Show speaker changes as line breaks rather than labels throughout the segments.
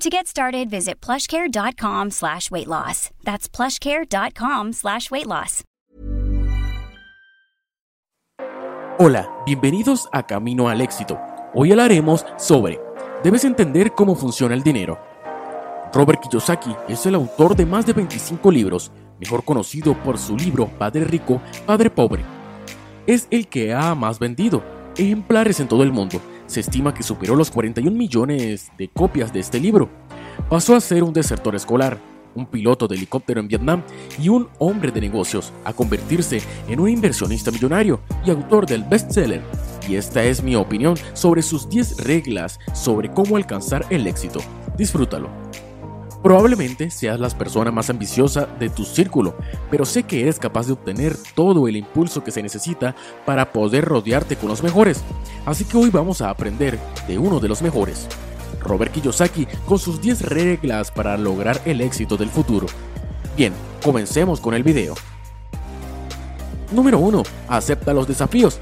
To get started, visit plushcare.com slash weight loss. That's plushcare.com slash weight loss.
Hola, bienvenidos a Camino al Éxito. Hoy hablaremos sobre Debes entender cómo funciona el dinero. Robert Kiyosaki es el autor de más de 25 libros, mejor conocido por su libro Padre Rico, Padre Pobre. Es el que ha más vendido, ejemplares en todo el mundo. Se estima que superó los 41 millones de copias de este libro. Pasó a ser un desertor escolar, un piloto de helicóptero en Vietnam y un hombre de negocios, a convertirse en un inversionista millonario y autor del bestseller. Y esta es mi opinión sobre sus 10 reglas sobre cómo alcanzar el éxito. Disfrútalo. Probablemente seas la persona más ambiciosa de tu círculo, pero sé que eres capaz de obtener todo el impulso que se necesita para poder rodearte con los mejores. Así que hoy vamos a aprender de uno de los mejores. Robert Kiyosaki con sus 10 reglas para lograr el éxito del futuro. Bien, comencemos con el video. Número 1. Acepta los desafíos.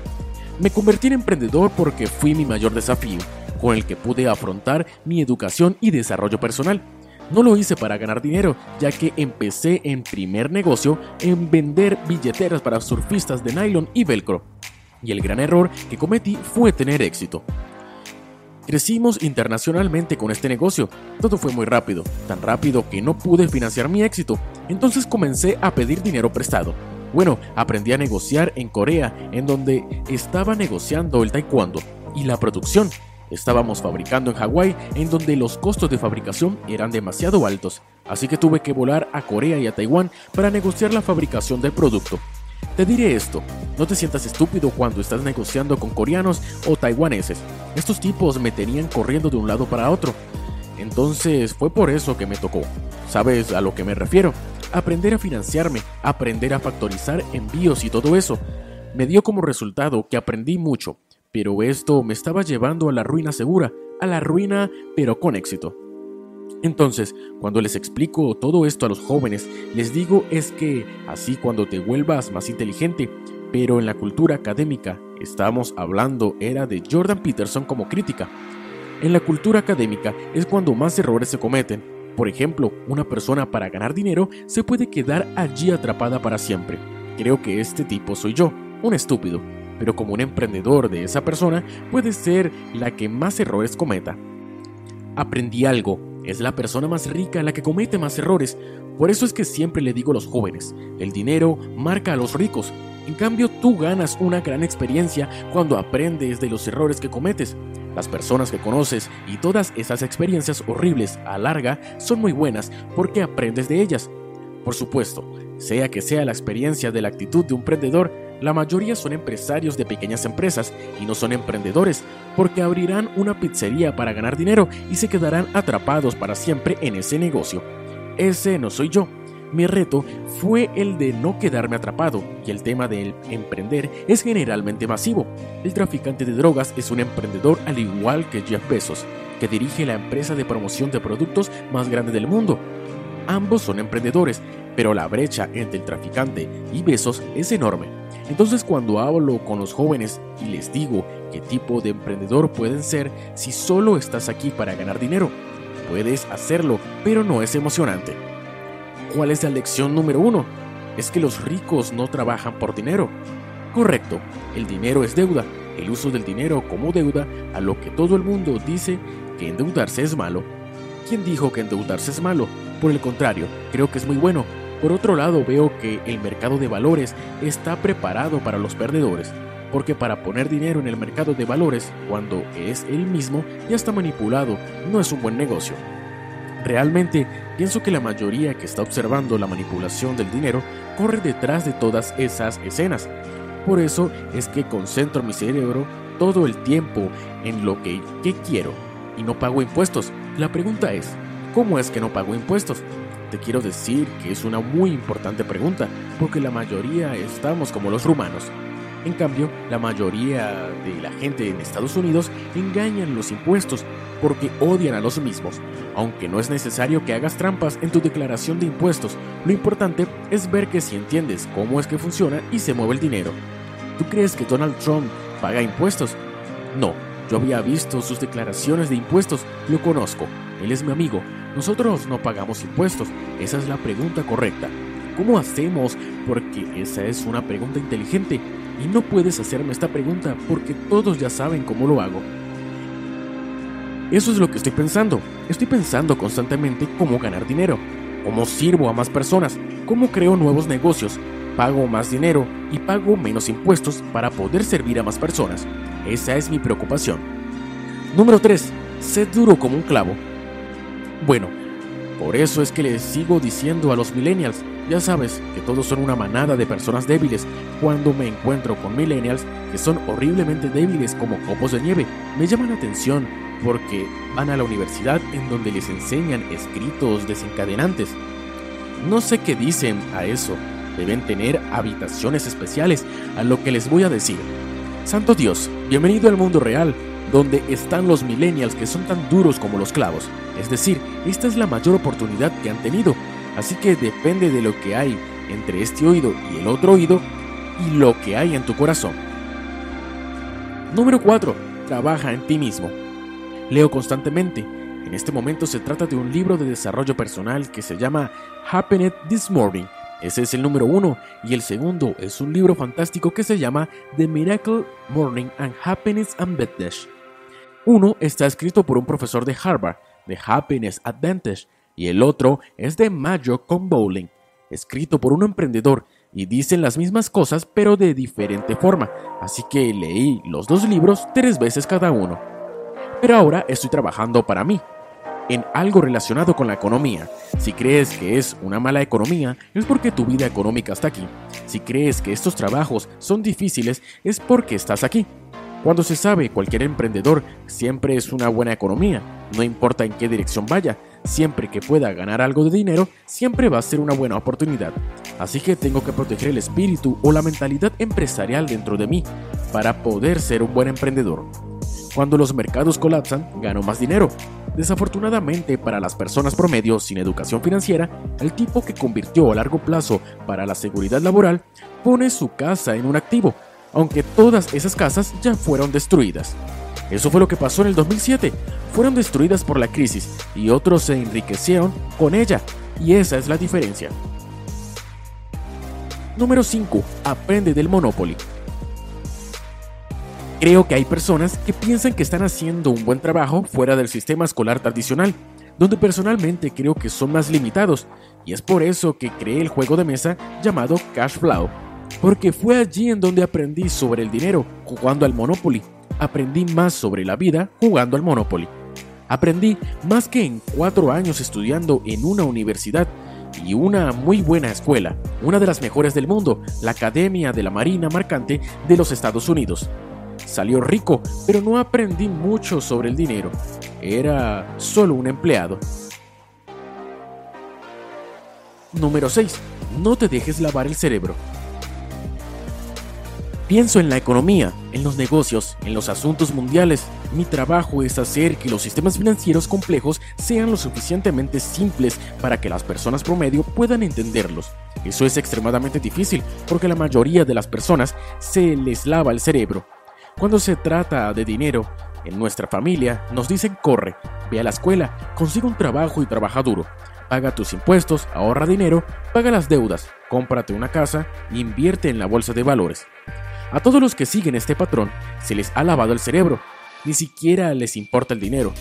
Me convertí en emprendedor porque fui mi mayor desafío, con el que pude afrontar mi educación y desarrollo personal. No lo hice para ganar dinero, ya que empecé en primer negocio en vender billeteras para surfistas de nylon y velcro. Y el gran error que cometí fue tener éxito. Crecimos internacionalmente con este negocio. Todo fue muy rápido, tan rápido que no pude financiar mi éxito. Entonces comencé a pedir dinero prestado. Bueno, aprendí a negociar en Corea, en donde estaba negociando el taekwondo y la producción. Estábamos fabricando en Hawái, en donde los costos de fabricación eran demasiado altos, así que tuve que volar a Corea y a Taiwán para negociar la fabricación del producto. Te diré esto, no te sientas estúpido cuando estás negociando con coreanos o taiwaneses. Estos tipos me tenían corriendo de un lado para otro. Entonces fue por eso que me tocó. ¿Sabes a lo que me refiero? Aprender a financiarme, aprender a factorizar envíos y todo eso. Me dio como resultado que aprendí mucho, pero esto me estaba llevando a la ruina segura, a la ruina pero con éxito. Entonces, cuando les explico todo esto a los jóvenes, les digo es que así cuando te vuelvas más inteligente, pero en la cultura académica, estamos hablando era de Jordan Peterson como crítica. En la cultura académica es cuando más errores se cometen. Por ejemplo, una persona para ganar dinero se puede quedar allí atrapada para siempre. Creo que este tipo soy yo, un estúpido, pero como un emprendedor de esa persona puede ser la que más errores cometa. Aprendí algo, es la persona más rica la que comete más errores. Por eso es que siempre le digo a los jóvenes, el dinero marca a los ricos. En cambio, tú ganas una gran experiencia cuando aprendes de los errores que cometes. Las personas que conoces y todas esas experiencias horribles a larga son muy buenas porque aprendes de ellas. Por supuesto, sea que sea la experiencia de la actitud de un emprendedor, la mayoría son empresarios de pequeñas empresas y no son emprendedores, porque abrirán una pizzería para ganar dinero y se quedarán atrapados para siempre en ese negocio. Ese no soy yo. Mi reto fue el de no quedarme atrapado, y el tema de emprender es generalmente masivo. El traficante de drogas es un emprendedor al igual que Jeff Bezos, que dirige la empresa de promoción de productos más grande del mundo. Ambos son emprendedores, pero la brecha entre el traficante y Besos es enorme. Entonces cuando hablo con los jóvenes y les digo qué tipo de emprendedor pueden ser si solo estás aquí para ganar dinero, puedes hacerlo, pero no es emocionante. ¿Cuál es la lección número uno? Es que los ricos no trabajan por dinero. Correcto, el dinero es deuda. El uso del dinero como deuda, a lo que todo el mundo dice que endeudarse es malo. ¿Quién dijo que endeudarse es malo? Por el contrario, creo que es muy bueno. Por otro lado, veo que el mercado de valores está preparado para los perdedores, porque para poner dinero en el mercado de valores, cuando es el mismo, ya está manipulado, no es un buen negocio. Realmente pienso que la mayoría que está observando la manipulación del dinero corre detrás de todas esas escenas. Por eso es que concentro mi cerebro todo el tiempo en lo que, quiero y no pago impuestos. La pregunta es, ¿cómo es que no pago impuestos? Te quiero decir que es una muy importante pregunta, porque la mayoría estamos como los rumanos. En cambio, la mayoría de la gente en Estados Unidos engañan los impuestos porque odian a los mismos. Aunque no es necesario que hagas trampas en tu declaración de impuestos, lo importante es ver que si entiendes cómo es que funciona y se mueve el dinero. ¿Tú crees que Donald Trump paga impuestos? No, yo había visto sus declaraciones de impuestos, lo conozco, él es mi amigo, nosotros no pagamos impuestos, esa es la pregunta correcta. ¿Cómo hacemos? Porque esa es una pregunta inteligente y no puedes hacerme esta pregunta porque todos ya saben cómo lo hago. Eso es lo que estoy pensando. Estoy pensando constantemente cómo ganar dinero, cómo sirvo a más personas, cómo creo nuevos negocios, pago más dinero y pago menos impuestos para poder servir a más personas. Esa es mi preocupación. Número 3. Sé duro como un clavo. Bueno, por eso es que les sigo diciendo a los millennials, ya sabes que todos son una manada de personas débiles. Cuando me encuentro con millennials que son horriblemente débiles como copos de nieve, me llaman la atención porque van a la universidad en donde les enseñan escritos desencadenantes. No sé qué dicen a eso. Deben tener habitaciones especiales, a lo que les voy a decir. Santo Dios, bienvenido al mundo real, donde están los millennials que son tan duros como los clavos. Es decir, esta es la mayor oportunidad que han tenido. Así que depende de lo que hay entre este oído y el otro oído y lo que hay en tu corazón. Número 4. Trabaja en ti mismo. Leo constantemente. En este momento se trata de un libro de desarrollo personal que se llama Happiness This Morning. Ese es el número uno. Y el segundo es un libro fantástico que se llama The Miracle Morning and Happiness Advantage. Uno está escrito por un profesor de Harvard, The Happiness Advantage, y el otro es de Mayo con Bowling, escrito por un emprendedor y dicen las mismas cosas pero de diferente forma, así que leí los dos libros tres veces cada uno. Pero ahora estoy trabajando para mí, en algo relacionado con la economía. Si crees que es una mala economía, es porque tu vida económica está aquí. Si crees que estos trabajos son difíciles, es porque estás aquí. Cuando se sabe, cualquier emprendedor siempre es una buena economía, no importa en qué dirección vaya, siempre que pueda ganar algo de dinero, siempre va a ser una buena oportunidad. Así que tengo que proteger el espíritu o la mentalidad empresarial dentro de mí para poder ser un buen emprendedor. Cuando los mercados colapsan, gano más dinero. Desafortunadamente para las personas promedio sin educación financiera, el tipo que convirtió a largo plazo para la seguridad laboral pone su casa en un activo, aunque todas esas casas ya fueron destruidas. Eso fue lo que pasó en el 2007. Fueron destruidas por la crisis y otros se enriquecieron con ella. Y esa es la diferencia. Número 5. Aprende del Monopoly. Creo que hay personas que piensan que están haciendo un buen trabajo fuera del sistema escolar tradicional, donde personalmente creo que son más limitados, y es por eso que creé el juego de mesa llamado Cash Flow, porque fue allí en donde aprendí sobre el dinero jugando al Monopoly, aprendí más sobre la vida jugando al Monopoly. Aprendí más que en cuatro años estudiando en una universidad y una muy buena escuela, una de las mejores del mundo, la Academia de la Marina Marcante de los Estados Unidos. Salió rico, pero no aprendí mucho sobre el dinero. Era solo un empleado. Número 6. No te dejes lavar el cerebro. Pienso en la economía, en los negocios, en los asuntos mundiales. Mi trabajo es hacer que los sistemas financieros complejos sean lo suficientemente simples para que las personas promedio puedan entenderlos. Eso es extremadamente difícil porque la mayoría de las personas se les lava el cerebro. Cuando se trata de dinero, en nuestra familia nos dicen corre, ve a la escuela, consigue un trabajo y trabaja duro. Paga tus impuestos, ahorra dinero, paga las deudas, cómprate una casa e invierte en la bolsa de valores. A todos los que siguen este patrón se les ha lavado el cerebro, ni siquiera les importa el dinero.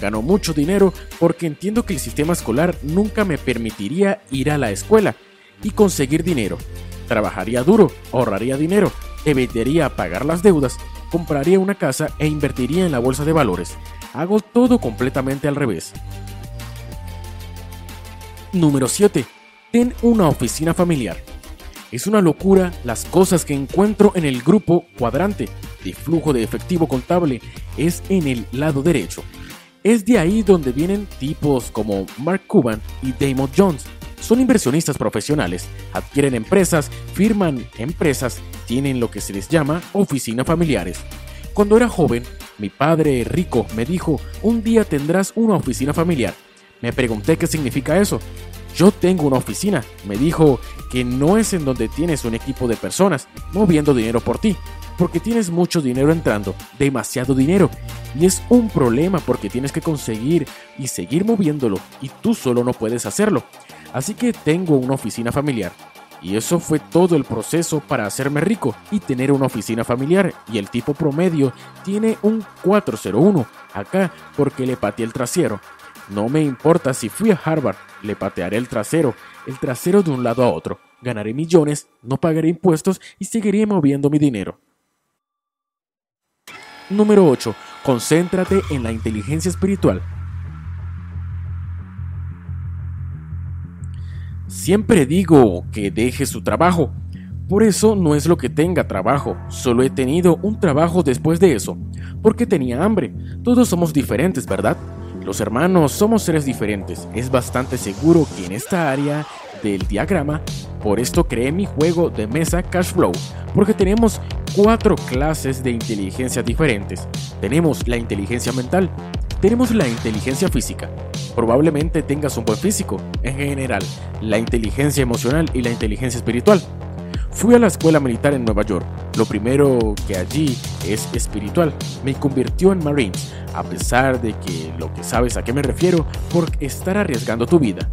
Gano mucho dinero porque entiendo que el sistema escolar nunca me permitiría ir a la escuela y conseguir dinero. Trabajaría duro, ahorraría dinero, evitaría pagar las deudas, compraría una casa e invertiría en la bolsa de valores. Hago todo completamente al revés. Número 7. Ten una oficina familiar. Es una locura las cosas que encuentro en el grupo cuadrante de flujo de efectivo contable. Es en el lado derecho. Es de ahí donde vienen tipos como Mark Cuban y Damon Jones. Son inversionistas profesionales, adquieren empresas, firman empresas, tienen lo que se les llama oficina familiares. Cuando era joven, mi padre rico me dijo, un día tendrás una oficina familiar. Me pregunté qué significa eso. Yo tengo una oficina. Me dijo que no es en donde tienes un equipo de personas moviendo dinero por ti, porque tienes mucho dinero entrando, demasiado dinero. Y es un problema porque tienes que conseguir y seguir moviéndolo y tú solo no puedes hacerlo. Así que tengo una oficina familiar. Y eso fue todo el proceso para hacerme rico y tener una oficina familiar. Y el tipo promedio tiene un 401 acá porque le pateé el trasero. No me importa si fui a Harvard, le patearé el trasero, el trasero de un lado a otro. Ganaré millones, no pagaré impuestos y seguiré moviendo mi dinero. Número 8. Concéntrate en la inteligencia espiritual. Siempre digo que deje su trabajo. Por eso no es lo que tenga trabajo, solo he tenido un trabajo después de eso, porque tenía hambre. Todos somos diferentes, ¿verdad? Los hermanos somos seres diferentes. Es bastante seguro que en esta área del diagrama, por esto creé mi juego de mesa Cash Flow, porque tenemos cuatro clases de inteligencia diferentes. Tenemos la inteligencia mental, tenemos la inteligencia física. Probablemente tengas un buen físico, en general, la inteligencia emocional y la inteligencia espiritual. Fui a la escuela militar en Nueva York. Lo primero que allí es espiritual. Me convirtió en Marines, a pesar de que lo que sabes a qué me refiero por estar arriesgando tu vida.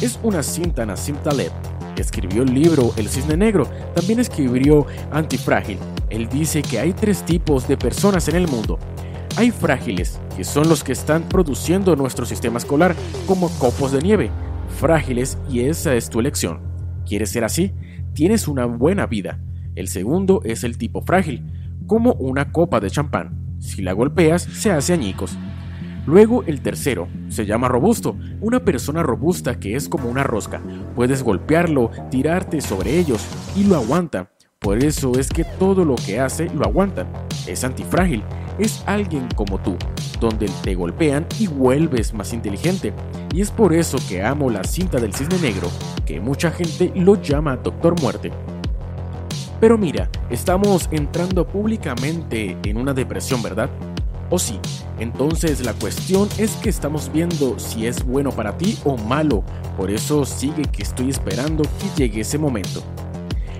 Es una cinta Nassim Taleb. Escribió el libro El Cisne Negro. También escribió Antifrágil. Él dice que hay tres tipos de personas en el mundo. Hay frágiles, que son los que están produciendo nuestro sistema escolar como copos de nieve. Frágiles y esa es tu elección. ¿Quieres ser así? tienes una buena vida. El segundo es el tipo frágil, como una copa de champán. Si la golpeas, se hace añicos. Luego el tercero, se llama robusto, una persona robusta que es como una rosca. Puedes golpearlo, tirarte sobre ellos y lo aguanta. Por eso es que todo lo que hace lo aguantan. Es antifrágil, es alguien como tú, donde te golpean y vuelves más inteligente. Y es por eso que amo la cinta del cisne negro, que mucha gente lo llama Doctor Muerte. Pero mira, estamos entrando públicamente en una depresión, ¿verdad? ¿O sí? Entonces la cuestión es que estamos viendo si es bueno para ti o malo. Por eso sigue que estoy esperando que llegue ese momento.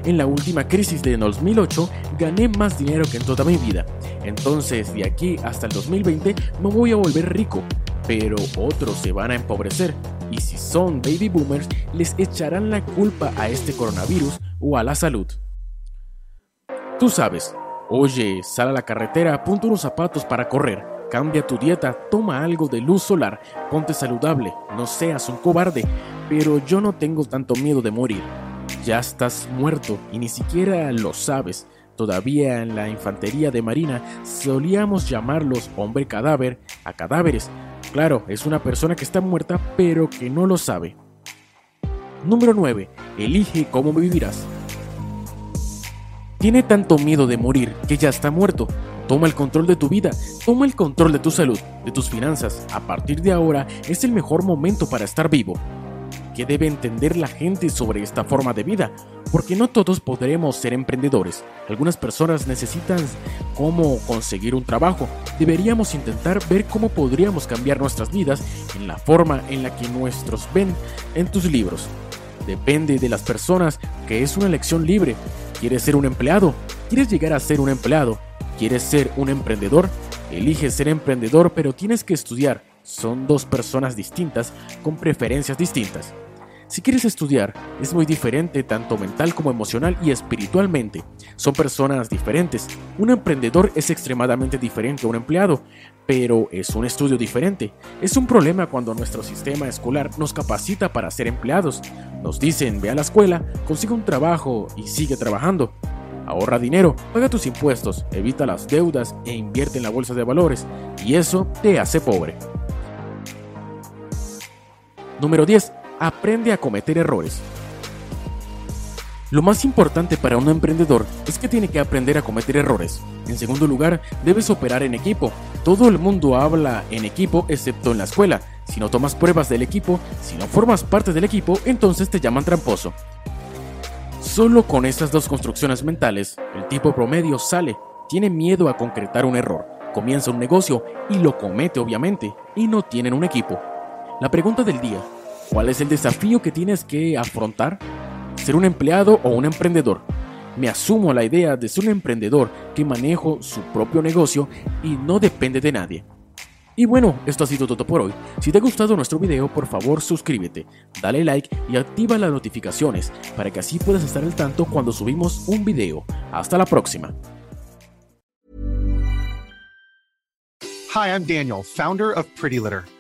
En la última crisis de 2008 gané más dinero que en toda mi vida. Entonces de aquí hasta el 2020 me voy a volver rico. Pero otros se van a empobrecer. Y si son baby boomers, les echarán la culpa a este coronavirus o a la salud. Tú sabes, oye, sal a la carretera, ponte unos zapatos para correr, cambia tu dieta, toma algo de luz solar, ponte saludable, no seas un cobarde, pero yo no tengo tanto miedo de morir. Ya estás muerto y ni siquiera lo sabes. Todavía en la infantería de marina solíamos llamarlos hombre cadáver a cadáveres. Claro, es una persona que está muerta pero que no lo sabe. Número 9. Elige cómo vivirás. Tiene tanto miedo de morir que ya está muerto. Toma el control de tu vida, toma el control de tu salud, de tus finanzas. A partir de ahora es el mejor momento para estar vivo. Qué debe entender la gente sobre esta forma de vida, porque no todos podremos ser emprendedores. Algunas personas necesitan cómo conseguir un trabajo. Deberíamos intentar ver cómo podríamos cambiar nuestras vidas en la forma en la que nuestros ven en tus libros. Depende de las personas que es una elección libre. ¿Quieres ser un empleado? ¿Quieres llegar a ser un empleado? ¿Quieres ser un emprendedor? Elige ser emprendedor, pero tienes que estudiar. Son dos personas distintas con preferencias distintas. Si quieres estudiar, es muy diferente tanto mental como emocional y espiritualmente. Son personas diferentes. Un emprendedor es extremadamente diferente a un empleado, pero es un estudio diferente. Es un problema cuando nuestro sistema escolar nos capacita para ser empleados. Nos dicen, ve a la escuela, consigue un trabajo y sigue trabajando. Ahorra dinero, paga tus impuestos, evita las deudas e invierte en la bolsa de valores, y eso te hace pobre. Número 10 aprende a cometer errores. Lo más importante para un emprendedor es que tiene que aprender a cometer errores. En segundo lugar, debes operar en equipo. Todo el mundo habla en equipo excepto en la escuela. Si no tomas pruebas del equipo, si no formas parte del equipo, entonces te llaman tramposo. Solo con estas dos construcciones mentales, el tipo promedio sale, tiene miedo a concretar un error, comienza un negocio y lo comete obviamente, y no tienen un equipo. La pregunta del día, ¿Cuál es el desafío que tienes que afrontar? ¿Ser un empleado o un emprendedor? Me asumo la idea de ser un emprendedor que manejo su propio negocio y no depende de nadie. Y bueno, esto ha sido todo por hoy. Si te ha gustado nuestro video, por favor suscríbete, dale like y activa las notificaciones para que así puedas estar al tanto cuando subimos un video. Hasta la próxima.
Hi, I'm Daniel, founder of Pretty Litter.